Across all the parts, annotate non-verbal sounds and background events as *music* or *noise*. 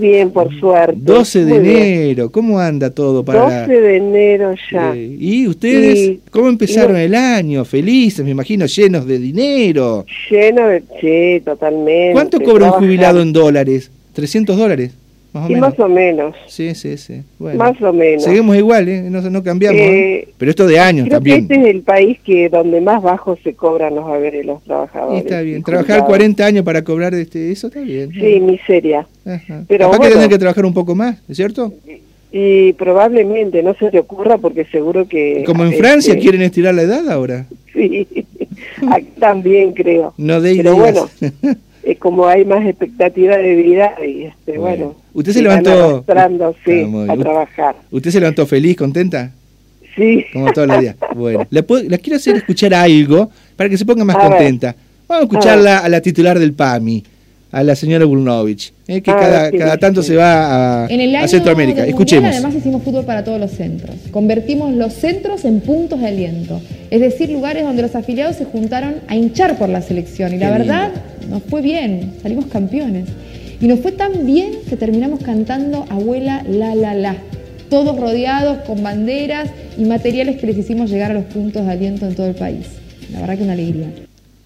Bien, por suerte. 12 de Muy bien. enero, ¿cómo anda todo para 12 de enero ya. Eh, ¿Y ustedes Y- cómo empezaron y el año? Felices, me imagino, llenos de dinero. Lleno de... Sí, totalmente. ¿Cuánto cobra un jubilado en dólares? ¿300 dólares? Más o Y menos. más o menos. Sí, sí, sí. Bueno. Más o menos. Seguimos igual, ¿eh? No, no cambiamos. Eh, ¿eh? Pero esto de años Creo también. que este es el país que donde más bajo se cobran los haberes los Y trabajadores. está bien. Trabajar jubilados. 40 años para cobrar este, eso está bien. Sí, miseria. Ajá. pero Capaz que tendrán que trabajar un poco más, ¿es cierto? Y probablemente no se te ocurra porque seguro que... Como en este, Francia quieren estirar la edad ahora. *laughs* Sí, *laughs* aquí también creo. No de Pero ideas. bueno, *laughs* eh, como hay más expectativa de vida y este, Bueno. bueno, ¿Usted se van levantó- sí, Ah, a trabajar. ¿Usted se levantó feliz, contenta? Sí, Como todos los días. *laughs* Bueno, le, puedo- le quiero hacer escuchar algo para que se ponga más A ver. contenta. Vamos a escucharla a la titular del PAMI, a la señora Bulnovich, eh, que Ah, cada, sí, cada sí. tanto se va a, En el a año Centroamérica. del Escuchemos. Mundial, además hicimos fútbol para todos los centros. Convertimos los centros en puntos de aliento, es decir, lugares donde los afiliados se juntaron a hinchar por la selección. Y la lindo. verdad, nos fue bien, salimos campeones. Y nos fue tan bien que terminamos cantando Abuela La La La. Todos rodeados con banderas y materiales que les hicimos llegar a los puntos de aliento en todo el país. La verdad que una alegría.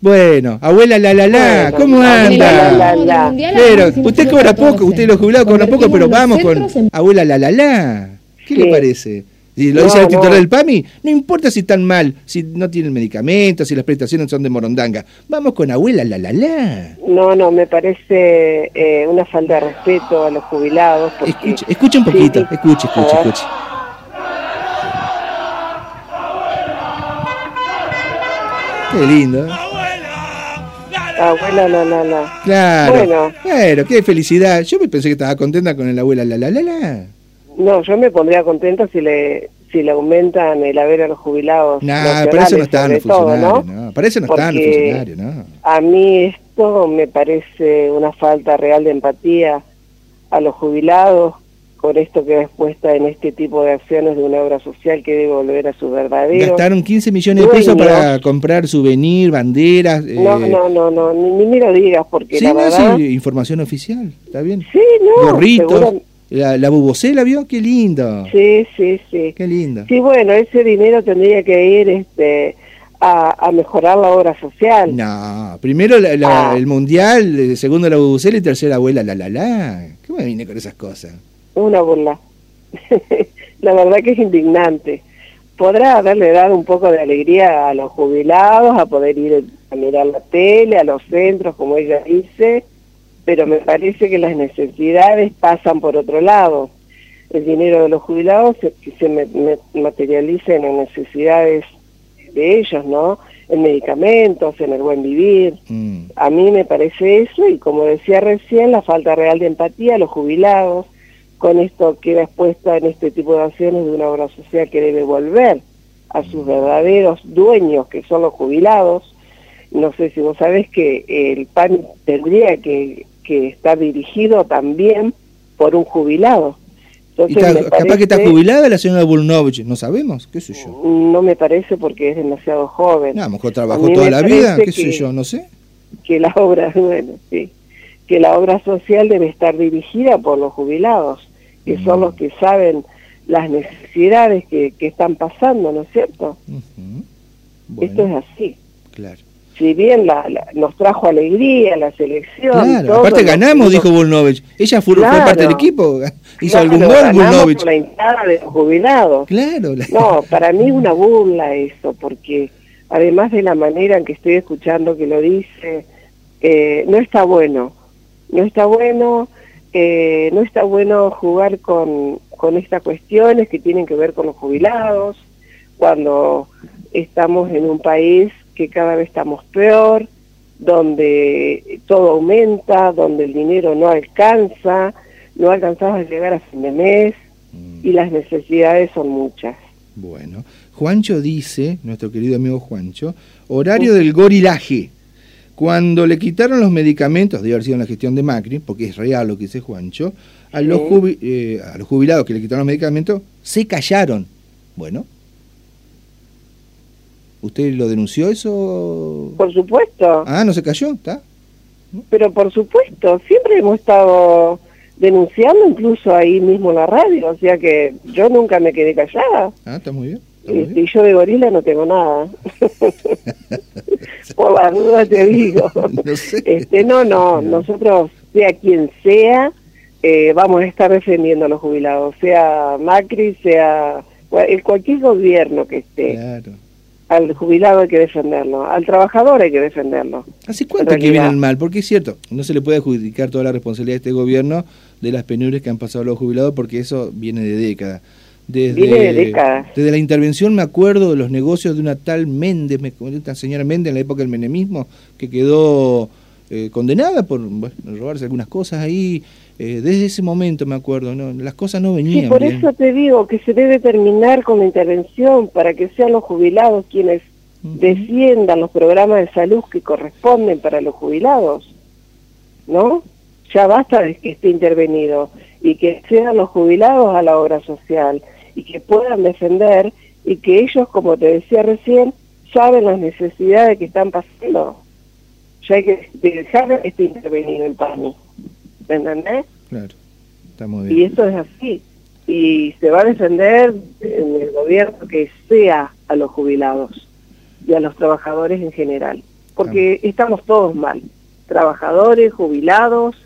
Bueno, abuela la la la, Bueno, ¿cómo anda? la, la. Mundial, Pero usted cobra poco, usted los jubilados cobran poco, pero vamos con en abuela la la la. ¿Qué le parece? Y lo No, dice el titular no. del PAMI, no importa si están mal, si no tienen medicamentos, si las prestaciones son de morondanga. Vamos con abuela la la la. no, no, me parece eh, una falta de respeto a los jubilados. Porque, Escuche, escuche un poquito, Sí, sí. escuche, escuche, escuche. Qué lindo. ¿eh? Abuela, la, la, la. Claro. Bueno. Qué felicidad. Yo me pensé que estaba contenta con el abuela la la la la. No, yo me pondría contenta si le si le aumentan el haber a los jubilados. Nacionales, para eso no están los todo, ¿no? no. Para eso no están los Porque funcionarios, no. A mí esto me parece una falta real de empatía a los jubilados con esto que es puesta en este tipo de acciones de una obra social que debe volver a su verdadero. Gastaron 15 millones de pesos para comprar souvenir, banderas. No, eh, no, no, no, ni, ni me lo digas porque Sí, la no, verdad... sí, información oficial, está bien. Sí, no, Gorritos, seguro- la, la bubocela, ¿vio? Qué lindo. Sí, sí, sí. Qué lindo. Sí, bueno, ese dinero tendría que ir este a, a mejorar la obra social. No, primero la- la- Ah. el mundial, eh, segundo la bubucela y tercera abuela la la la. ¿Qué me vine con esas cosas? Una burla. *laughs* la verdad que es indignante. Podrá haberle dado un poco de alegría a los jubilados, a poder ir a mirar la tele, a los centros, como ella dice, pero me parece que las necesidades pasan por otro lado. El dinero de los jubilados se, se me- me- materializa en las necesidades de ellos, ¿no? En medicamentos, en el buen vivir. Mm. A mí me parece eso y como decía recién, la falta real de empatía a los jubilados con esto queda expuesta en este tipo de acciones de una obra social que debe volver a sus verdaderos dueños, que son los jubilados. No sé si vos sabés que el PAN tendría que, que estar dirigido también por un jubilado. Entonces, está- capaz que está jubilada la señora Bulnovich, no sabemos, qué sé yo. No me parece porque es demasiado joven. No, a lo mejor trabajó toda me la vida, qué sé que- yo, no sé. que la obra, *laughs* bueno, sí, que la obra social debe estar dirigida por los jubilados, que son los que saben las necesidades que, que están pasando, ¿no es cierto? Esto Bueno, es así. claro. Si bien la, la- nos trajo alegría la selección, Claro, todo, aparte ganamos, dijo Bulnovich. Ella fue, fue Claro. parte del equipo, hizo algún gol Bulnovich. la hinchada de los jubilados. Claro, la- No, para mí es una burla eso, porque además de la manera en que estoy escuchando que lo dice, eh, no está bueno, no está bueno, eh, no está bueno jugar con, con estas cuestiones que tienen que ver con los jubilados, cuando estamos en un país que cada vez estamos peor, donde todo aumenta, donde el dinero no alcanza, no alcanzamos a llegar a fin de mes Mm. y las necesidades son muchas. Bueno, Juancho dice, nuestro querido amigo Juancho, horario del gorilaje. Cuando le quitaron los medicamentos, debe haber sido en la gestión de Macri, porque es real lo que dice Juancho, a los, Sí. jubi- eh, a los jubilados que le quitaron los medicamentos, se callaron. Bueno, ¿usted lo denunció eso? Por supuesto, Ah, no se cayó, ¿está? pero por supuesto, siempre hemos estado denunciando incluso ahí mismo en la radio, o sea que yo nunca me quedé callada. Ah, está muy bien. está muy bien. y yo de gorila no tengo nada. *laughs* Por la duda te digo. *laughs* No sé. Este, no, no, nosotros, sea quien sea, eh, vamos a estar defendiendo a los jubilados, sea Macri, sea el- cualquier gobierno que esté. Claro. Al jubilado hay que defenderlo, al trabajador hay que defenderlo. ¿Hace cuánto que viene realidad. el mal? Porque es cierto, no se le puede adjudicar toda la responsabilidad de este gobierno de las penurias que han pasado los jubilados, porque eso viene de décadas. Desde, décadas. La intervención me acuerdo de los negocios de una tal Méndez, me- una señora Méndez en la época del menemismo, que quedó eh, condenada por bueno, robarse algunas cosas ahí. Eh, desde ese momento me acuerdo, ¿no? las cosas no venían Sí, por bien. eso te digo que se debe terminar con la intervención para que sean los jubilados quienes defiendan los programas de salud que corresponden para los jubilados, ¿no? Ya basta de que esté intervenido y que sean los jubilados a la obra social y que puedan defender y que ellos, como te decía recién, saben las necesidades que están pasando. Ya hay que dejar esté intervenido el PAMI, ¿me entendés? Claro, está muy Y bien. eso es así. Y se va a defender en el gobierno que sea a los jubilados y a los trabajadores en general. Porque estamos todos mal. Trabajadores, jubilados,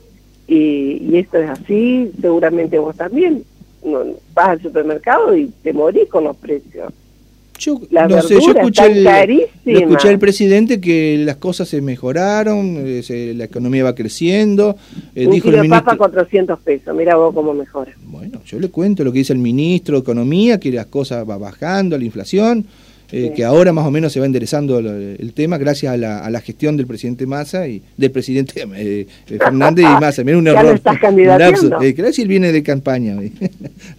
y, y esto es así. Seguramente vos también no, vas al supermercado y te morís con los precios. Yo Las no sé, yo escuché, el, lo escuché al presidente que las cosas se mejoraron, eh, se- la economía va creciendo. eh, Un dijo kilo el de papa ministro. 400 pesos. Mira vos cómo mejora. Bueno, yo le cuento lo que dice el ministro de Economía, que las cosas va bajando, la inflación, eh, que ahora más o menos se va enderezando el, el tema gracias a la, a la gestión del presidente Massa y del presidente *laughs* eh, Fernández y Massa. Mira un error. estás candidateando. Eh, viene de campaña. *laughs*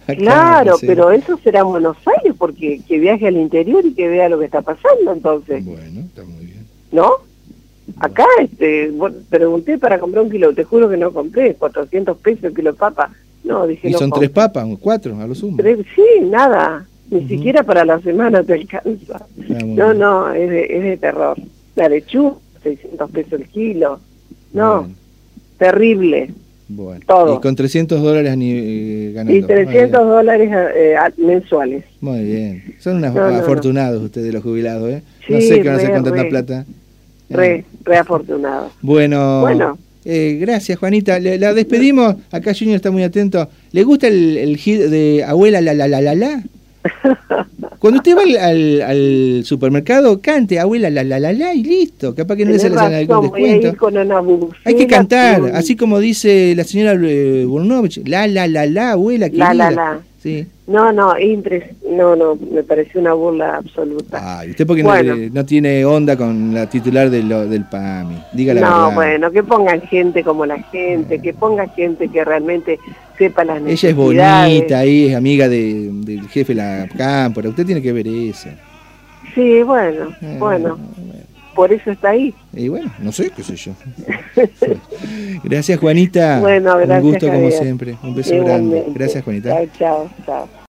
Claro, no sé. pero eso será en Buenos Aires, porque que viaje al interior y que vea lo que está pasando entonces, Bueno, está muy bien. ¿no? Acá este, pregunté para comprar un kilo, te juro que no compré, 400 pesos el kilo de papa. No, dije Y no son tres papas, cuatro a lo sumo. Tres- sí, nada, ni siquiera para la semana te alcanza. Ah, No, no, es de, es de terror. La lechuga, 600 pesos el kilo. No, Bueno, terrible. bueno. todo. Y con 300 dólares ni, eh, ganando. Y 300 dólares eh, mensuales. Muy bien. Son unos No, no, no. afortunados ustedes los jubilados, ¿eh? no Sí, sé qué van a hacer con tanta re. plata. Eh, Re, re afortunado. Bueno, Bueno. eh, gracias Juanita. Le- la despedimos. Acá Junior está muy atento. ¿Le gusta el, el hit de abuela la la la la la? *laughs* Cuando usted va al, al- al supermercado, cante abuela la la la la y listo. Capaz que no le sale algún descuento. con Hay que cantar, así como dice la señora eh, Burnovich, la la la la abuela La, querida. la, la. Sí. No, no, impres no, no, me pareció una burla absoluta. Usted porque Bueno. no, no tiene onda con la titular de lo- del PAMI. Diga la no, verdad. bueno, que pongan gente como la gente, que ponga gente que realmente sepa las Ella es necesidades. bonita, ahí es amiga de- del jefe de la cámpora. Usted tiene que ver eso. Sí, bueno, Eh, bueno, por eso está ahí. Y bueno, no sé, qué sé yo. *laughs* gracias, Juanita. Bueno, gracias, Un gusto como siempre. Un beso grande. Gracias, Juanita. Chao, chao, chao.